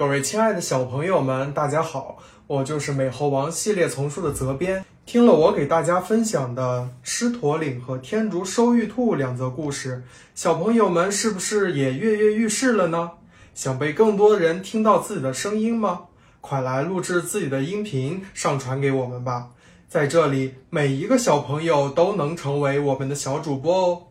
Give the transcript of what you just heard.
各位亲爱的小朋友们，大家好，我就是美猴王系列丛书的责编。听了我给大家分享的《狮驼岭》和《天竺收玉兔》两则故事，小朋友们是不是也跃跃欲试了呢？想被更多人听到自己的声音吗？快来录制自己的音频，上传给我们吧！在这里，每一个小朋友都能成为我们的小主播哦。